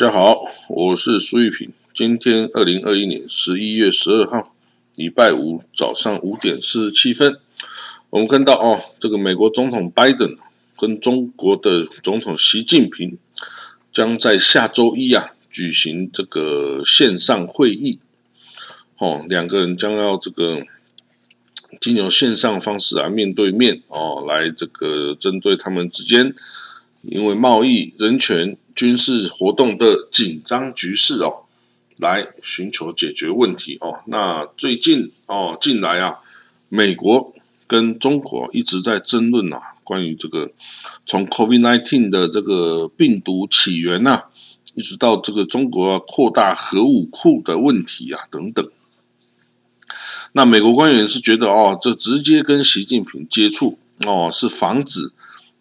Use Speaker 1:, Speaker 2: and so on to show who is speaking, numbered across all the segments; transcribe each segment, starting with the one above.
Speaker 1: 大家好，我是苏玉平。今天二零二一年十一月十二号，礼拜五早上五点四十七分，我们看到哦，这个美国总统拜登跟中国的总统习近平将在下周一啊举行这个线上会议。哦，两个人将要这个经由线上方式啊面对面哦，来这个针对他们之间因为贸易、人权。军事活动的紧张局势哦，来寻求解决问题哦。那最近哦，近来啊，美国跟中国一直在争论啊，关于这个从 COVID-19 的这个病毒起源呐，一直到这个中国扩大核武库的问题啊等等。那美国官员是觉得哦，这直接跟习近平接触哦，是防止。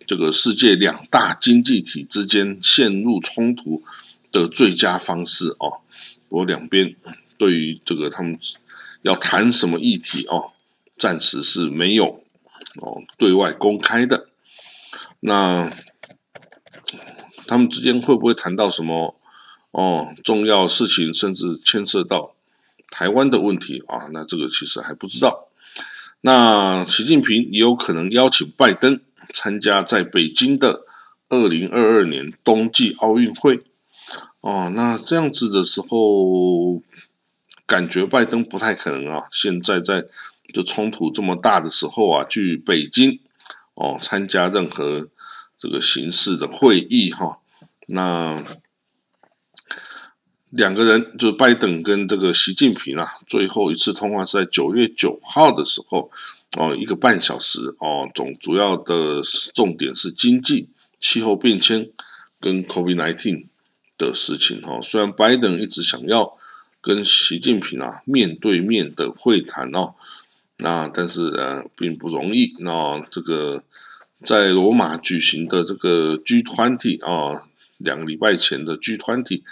Speaker 1: 这个世界两大经济体之间陷入冲突的最佳方式哦，我两边对于这个他们要谈什么议题哦，暂时是没有哦对外公开的。那他们之间会不会谈到什么哦重要事情，甚至牵涉到台湾的问题啊？那这个其实还不知道。那习近平也有可能邀请拜登。参加在北京的二零二二年冬季奥运会，哦，那这样子的时候，感觉拜登不太可能啊。现在在就冲突这么大的时候啊，去北京哦参加任何这个形式的会议哈。那两个人就是拜登跟这个习近平啊，最后一次通话是在九月九号的时候。哦，一个半小时哦，总主要的重点是经济、气候变迁跟 COVID-19 的事情哦。虽然拜登一直想要跟习近平啊面对面的会谈哦，那但是呃并不容易。那这个在罗马举行的这个 G20 啊，两个礼拜前的 G20。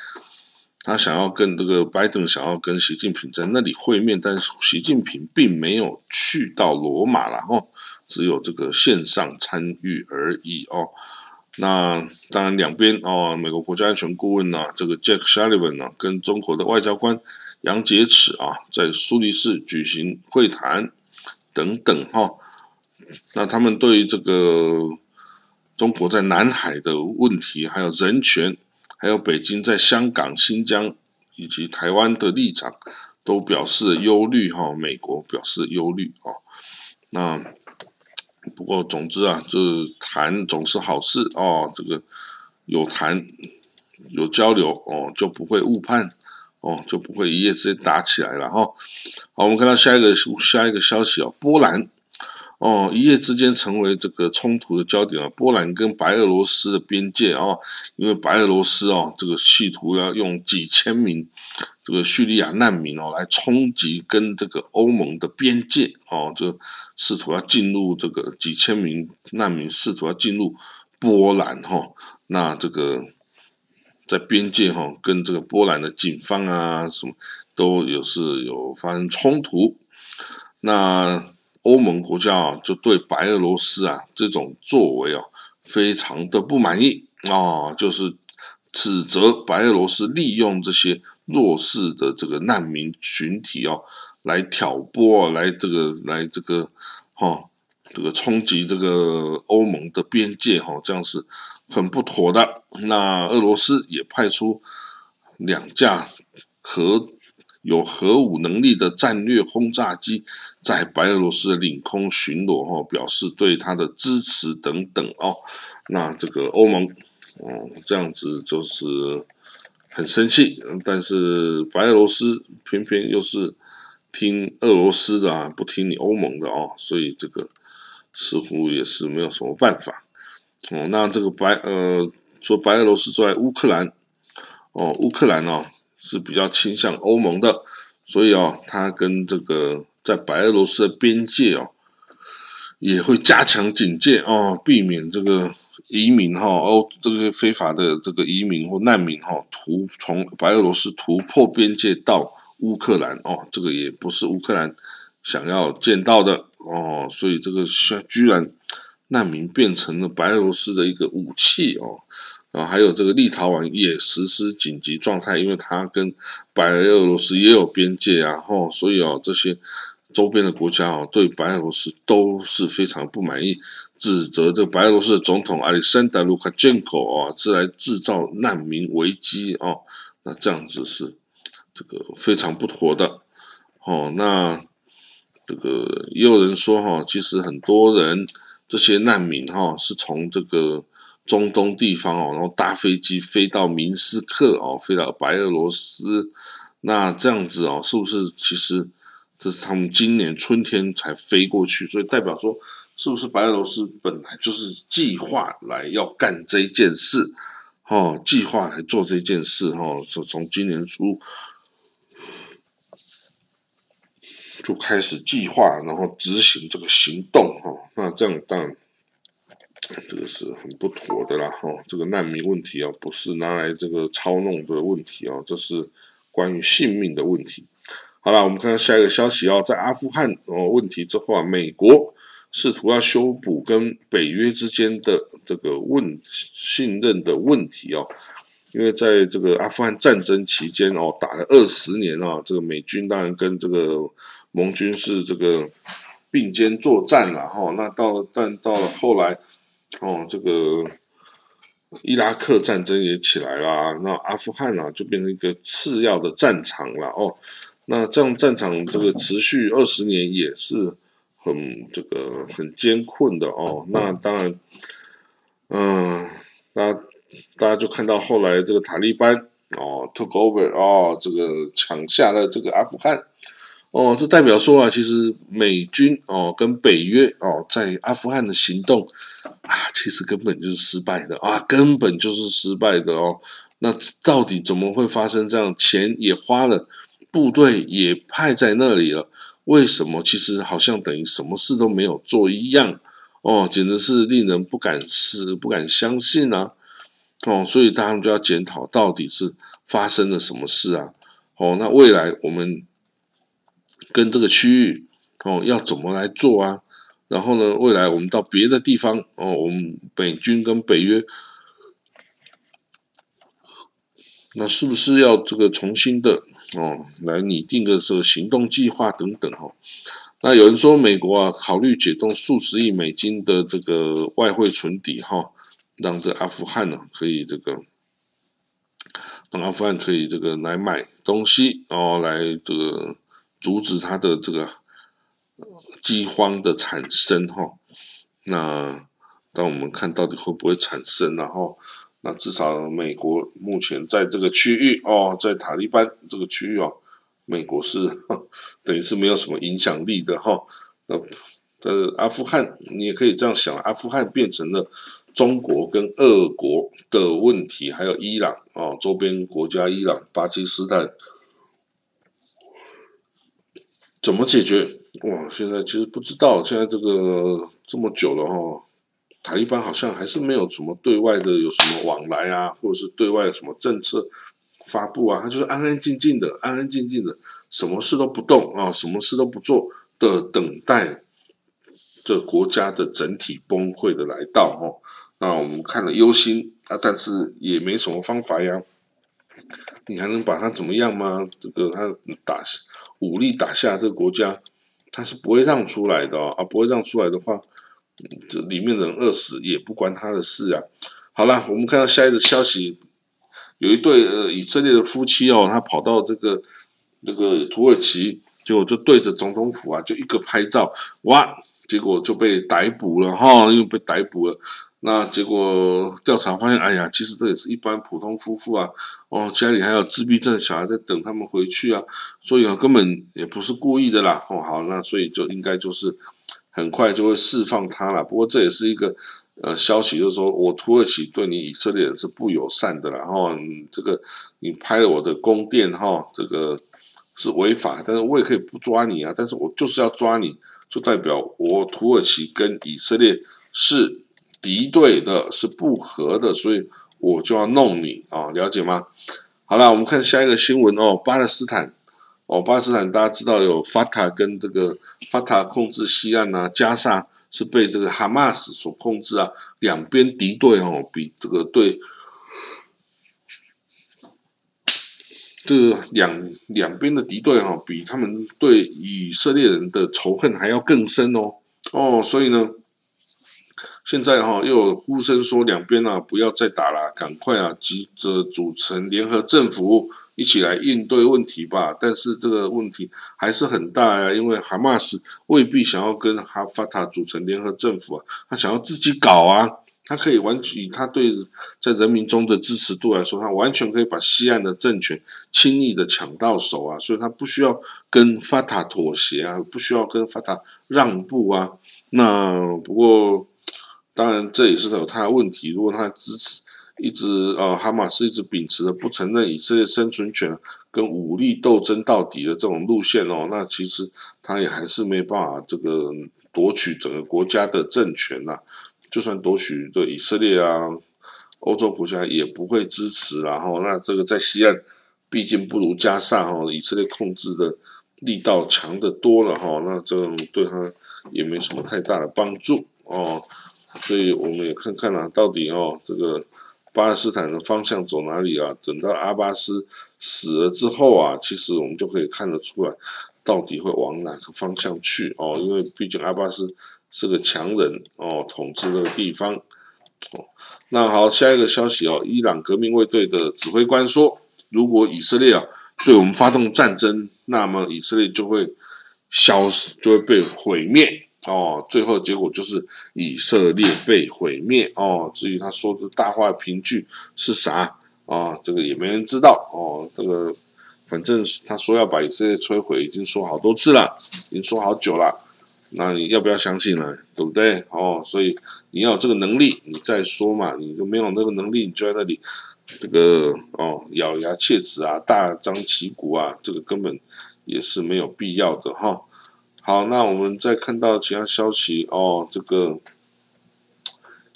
Speaker 1: 他想要跟这个拜登想要跟习近平在那里会面，但是习近平并没有去到罗马了哦，只有这个线上参与而已哦。那当然两边哦，美国国家安全顾问呢，这个 Jack Sullivan 呢，跟中国的外交官杨洁篪啊，在苏黎世举行会谈等等哈。那他们对于这个中国在南海的问题，还有人权。还有北京在香港、新疆以及台湾的立场都表示忧虑哈，美国表示忧虑哦。那不过总之啊，就是谈总是好事哦。这个有谈有交流哦，就不会误判哦，就不会一夜之间打起来了哈。好，我们看到下一个下一个消息哦，波兰。哦，一夜之间成为这个冲突的焦点啊！波兰跟白俄罗斯的边界啊，因为白俄罗斯哦，这个企图要用几千名这个叙利亚难民哦来冲击跟这个欧盟的边界哦，就试图要进入这个几千名难民试图要进入波兰哈，那这个在边界哈跟这个波兰的警方啊什么都有是有发生冲突，那。欧盟国家啊，就对白俄罗斯啊这种作为啊，非常的不满意啊，就是指责白俄罗斯利用这些弱势的这个难民群体哦，来挑拨，来这个，来这个，哈，这个冲击这个欧盟的边界哈，这样是很不妥的。那俄罗斯也派出两架核。有核武能力的战略轰炸机在白俄罗斯的领空巡逻，哈，表示对他的支持等等哦。那这个欧盟，哦，这样子就是很生气，但是白俄罗斯偏偏又是听俄罗斯的啊，不听你欧盟的哦，所以这个似乎也是没有什么办法。哦，那这个白呃，说白俄罗斯在，乌克兰，哦，乌克兰哦。是比较倾向欧盟的，所以哦，他跟这个在白俄罗斯的边界哦，也会加强警戒哦，避免这个移民哈，欧这个非法的这个移民或难民哈，突从白俄罗斯突破边界到乌克兰哦，这个也不是乌克兰想要见到的哦，所以这个居然难民变成了白俄罗斯的一个武器哦，啊，还有这个立陶宛也实施紧急状态，因为它跟白俄罗斯也有边界啊，吼，所以哦，这些周边的国家哦，对白俄罗斯都是非常不满意，指责这白俄罗斯的总统阿里山大·卢卡申科啊，是来制造难民危机哦，那这样子是这个非常不妥的，哦，那这个也有人说哈，其实很多人这些难民哈，是从这个。中东地方哦，然后搭飞机飞到明斯克哦，飞到白俄罗斯，那这样子哦，是不是其实这是他们今年春天才飞过去？所以代表说，是不是白俄罗斯本来就是计划来要干这件事？哦，计划来做这件事哦，就从今年初就开始计划，然后执行这个行动哈，那这样当然。这个是很不妥的啦，哈，这个难民问题啊，不是拿来这个操弄的问题啊，这是关于性命的问题。好了，我们看下一个消息哦，在阿富汗哦问题之后啊，美国试图要修补跟北约之间的这个问信任的问题哦，因为在这个阿富汗战争期间哦，打了二十年啊，这个美军当然跟这个盟军是这个并肩作战了哈，那到但到了后来。哦，这个伊拉克战争也起来了，那阿富汗呢就变成一个次要的战场了。哦，那这样战场这个持续二十年也是很这个很艰困的哦。那当然，嗯，那大家就看到后来这个塔利班哦 took over 哦，这个抢下了这个阿富汗。哦，这代表说啊，其实美军哦跟北约哦在阿富汗的行动啊，其实根本就是失败的啊，根本就是失败的哦。那到底怎么会发生这样？钱也花了，部队也派在那里了，为什么？其实好像等于什么事都没有做一样哦，简直是令人不敢思、不敢相信啊！哦，所以大家就要检讨，到底是发生了什么事啊？哦，那未来我们。跟这个区域哦，要怎么来做啊？然后呢，未来我们到别的地方哦，我们北军跟北约，那是不是要这个重新的哦来拟定个这个行动计划等等哈？那有人说美国啊，考虑解冻数十亿美金的这个外汇存底哈，让这阿富汗呢可以这个，让阿富汗可以这个来买东西哦，来这个。阻止它的这个饥荒的产生哈，那当我们看到底会不会产生，然后那至少美国目前在这个区域哦，在塔利班这个区域哦，美国是 等于是没有什么影响力的哈。那呃，阿富汗你也可以这样想，阿富汗变成了中国跟俄国的问题，还有伊朗哦，周边国家伊朗、巴基斯坦。怎么解决？哇，现在其实不知道。现在这个这么久了哈，塔利班好像还是没有什么对外的有什么往来啊，或者是对外什么政策发布啊，他就是安安静静的，安安静静的，什么事都不动啊，什么事都不做的等待这国家的整体崩溃的来到哈。那我们看了忧心啊，但是也没什么方法呀。你还能把他怎么样吗？这个他打武力打下这个国家，他是不会让出来的啊！不会让出来的话，这里面的人饿死也不关他的事啊！好了，我们看到下一个消息，有一对呃以色列的夫妻哦，他跑到这个那个土耳其，结果就对着总统府啊，就一个拍照，哇！结果就被逮捕了哈，又被逮捕了。那结果调查发现，哎呀，其实这也是一般普通夫妇啊，哦，家里还有自闭症小孩在等他们回去啊，所以啊，根本也不是故意的啦，哦，好，那所以就应该就是很快就会释放他了。不过这也是一个呃消息，就是说我土耳其对你以色列是不友善的，然后这个你拍了我的宫殿哈，这个是违法，但是我也可以不抓你啊，但是我就是要抓你，就代表我土耳其跟以色列是。敌对的是不和的，所以我就要弄你啊，了解吗？好了，我们看下一个新闻哦，巴勒斯坦哦，巴勒斯坦大家知道有 FATA 跟这个 FATA 控制西岸啊，加萨是被这个 Hamas 所控制啊，两边敌对哦，比这个对。这两两边的敌对哦，比他们对以色列人的仇恨还要更深哦。哦，所以呢。现在哈又有呼声说两边啊不要再打了，赶快啊急着组成联合政府。一起来应对问题吧，但是这个问题还是很大呀，因为哈马斯未必想要跟哈法塔组成联合政府啊，他想要自己搞啊，他可以完全以他对在人民中的支持度来说，他完全可以把西岸的政权轻易的抢到手啊，所以他不需要跟法塔妥协啊，不需要跟法塔让步啊。那不过当然这也是有他的问题，如果他支持。一直呃，哈马斯一直秉持着不承认以色列生存权跟武力斗争到底的这种路线哦，那其实他也还是没办法这个夺取整个国家的政权呐。就算夺取的以色列啊，欧洲国家也不会支持。然后，那这个在西岸毕竟不如加沙哈，以色列控制的力道强的多了哈，那这种对他也没什么太大的帮助哦。所以我们也看看啊，到底哦这个。巴勒斯坦的方向走哪里啊？等到阿巴斯死了之后啊，其实我们就可以看得出来，到底会往哪个方向去哦。因为毕竟阿巴斯是个强人哦，统治那个地方哦。那好，下一个消息哦，伊朗革命卫队的指挥官说，如果以色列啊对我们发动战争，那么以色列就会消失，就会被毁灭。哦，最后结果就是以色列被毁灭哦。至于他说的大话凭据是啥啊？这个也没人知道哦。这个反正他说要把以色列摧毁，已经说好多次了，已经说好久了。那你要不要相信呢？对不对？哦，所以你要有这个能力，你再说嘛。你就没有那个能力，你就在那里这个哦咬牙切齿啊，大张旗鼓啊，这个根本也是没有必要的哈。好，那我们再看到其他消息哦，这个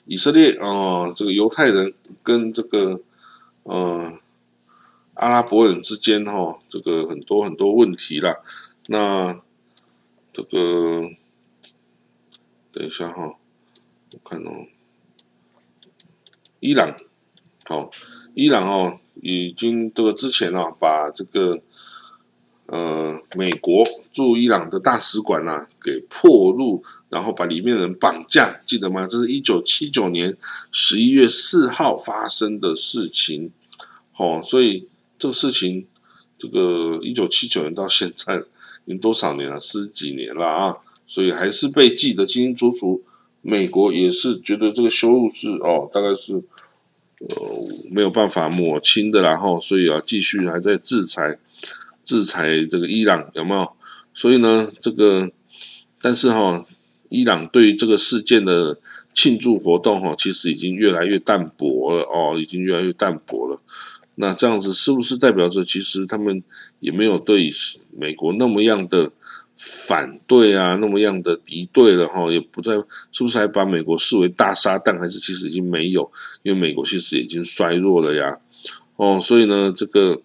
Speaker 1: 以色列哦，这个犹太人跟这个呃阿拉伯人之间哈，这个很多很多问题啦。那这个等一下哈，我看哦，伊朗，好，伊朗哦，已经这个之前啊，把这个。呃，美国驻伊朗的大使馆呐，给破入，然后把里面人绑架，记得吗？这是一九七九年十一月四号发生的事情。哦，所以这个事情，这个一九七九年到现在已经多少年了？十几年了啊！所以还是被记得清清楚楚。美国也是觉得这个羞辱是哦，大概是呃没有办法抹清的，然后所以啊，继续还在制裁。制裁这个伊朗有没有？所以呢，这个但是哈，伊朗对于这个事件的庆祝活动哈，其实已经越来越淡薄了哦，已经越来越淡薄了。那这样子是不是代表着其实他们也没有对美国那么样的反对啊，那么样的敌对了哈？也不再是不是还把美国视为大撒旦？还是其实已经没有？因为美国其实已经衰弱了呀。哦，所以呢，这个。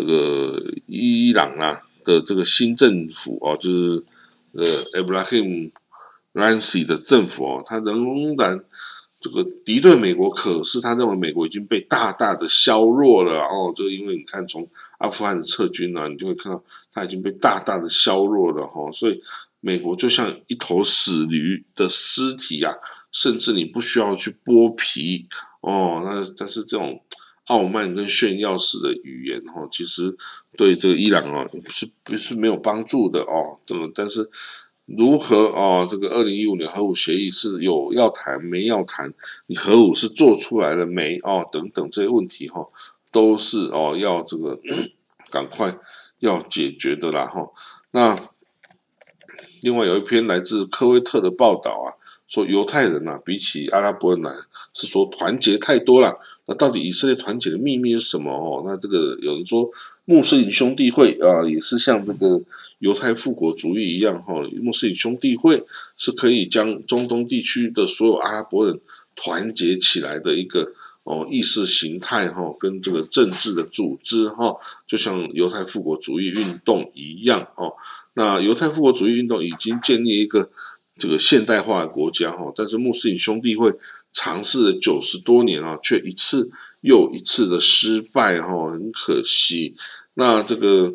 Speaker 1: 这个伊朗啊的这个新政府哦，就是呃 Abraham Raisi 的政府哦，他仍然这个敌对美国，可是他认为美国已经被大大的削弱了哦，就因为你看从阿富汗撤军呢，你就会看到他已经被大大的削弱了哈，所以美国就像一头死驴的尸体啊，甚至你不需要去剥皮哦，那但是这种。傲慢跟炫耀式的语言，哈，其实对这个伊朗哦，是不是没有帮助的哦？这么，但是如何哦？这个二零一五年核武协议是有要谈没要谈？你核武是做出来了没？哦，等等这些问题哈，都是哦要这个赶快要解决的啦哈。那另外有一篇来自科威特的报道啊。说犹太人呐，比起阿拉伯人呢，是说团结太多了。那到底以色列团结的秘密是什么？哦，那这个有人说穆斯林兄弟会啊，也是像这个犹太复国主义一样，哈，穆斯林兄弟会是可以将中东地区的所有阿拉伯人团结起来的一个哦意识形态，哈，跟这个政治的组织，哈，就像犹太复国主义运动一样，哦，那犹太复国主义运动已经建立一个。这个现代化的国家哈，但是穆斯林兄弟会尝试了九十多年啊，却一次又一次的失败哈，很可惜。那这个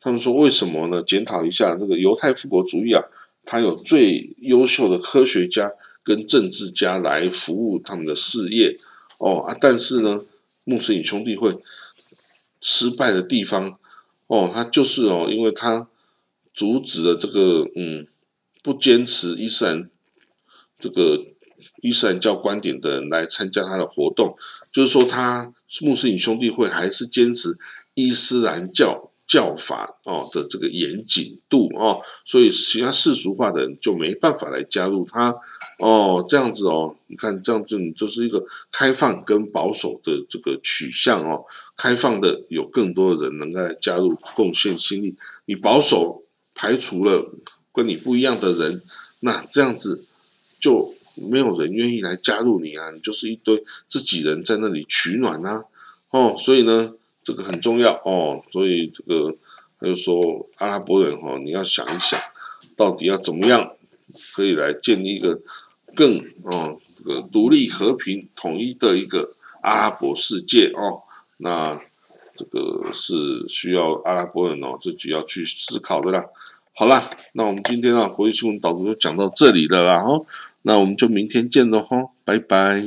Speaker 1: 他们说为什么呢？检讨一下这个犹太复国主义啊，它有最优秀的科学家跟政治家来服务他们的事业哦啊，但是呢，穆斯林兄弟会失败的地方哦，他就是哦，因为他阻止了这个嗯。不坚持伊斯兰这个伊斯兰教观点的人来参加他的活动，就是说，他穆斯林兄弟会还是坚持伊斯兰教教法哦的这个严谨度哦，所以其他世俗化的人就没办法来加入他哦，这样子哦，你看这样子你就是一个开放跟保守的这个取向哦，开放的有更多的人能够来加入贡献心力，你保守排除了。跟你不一样的人，那这样子就没有人愿意来加入你啊！你就是一堆自己人在那里取暖啊！哦，所以呢，这个很重要哦。所以这个他就说，阿拉伯人哈，你要想一想，到底要怎么样可以来建立一个更哦这个独立、和平、统一的一个阿拉伯世界哦。那这个是需要阿拉伯人哦自己要去思考的啦。好了，那我们今天啊国际新闻导读就讲到这里了啦，哦，那我们就明天见喽，哈，拜拜。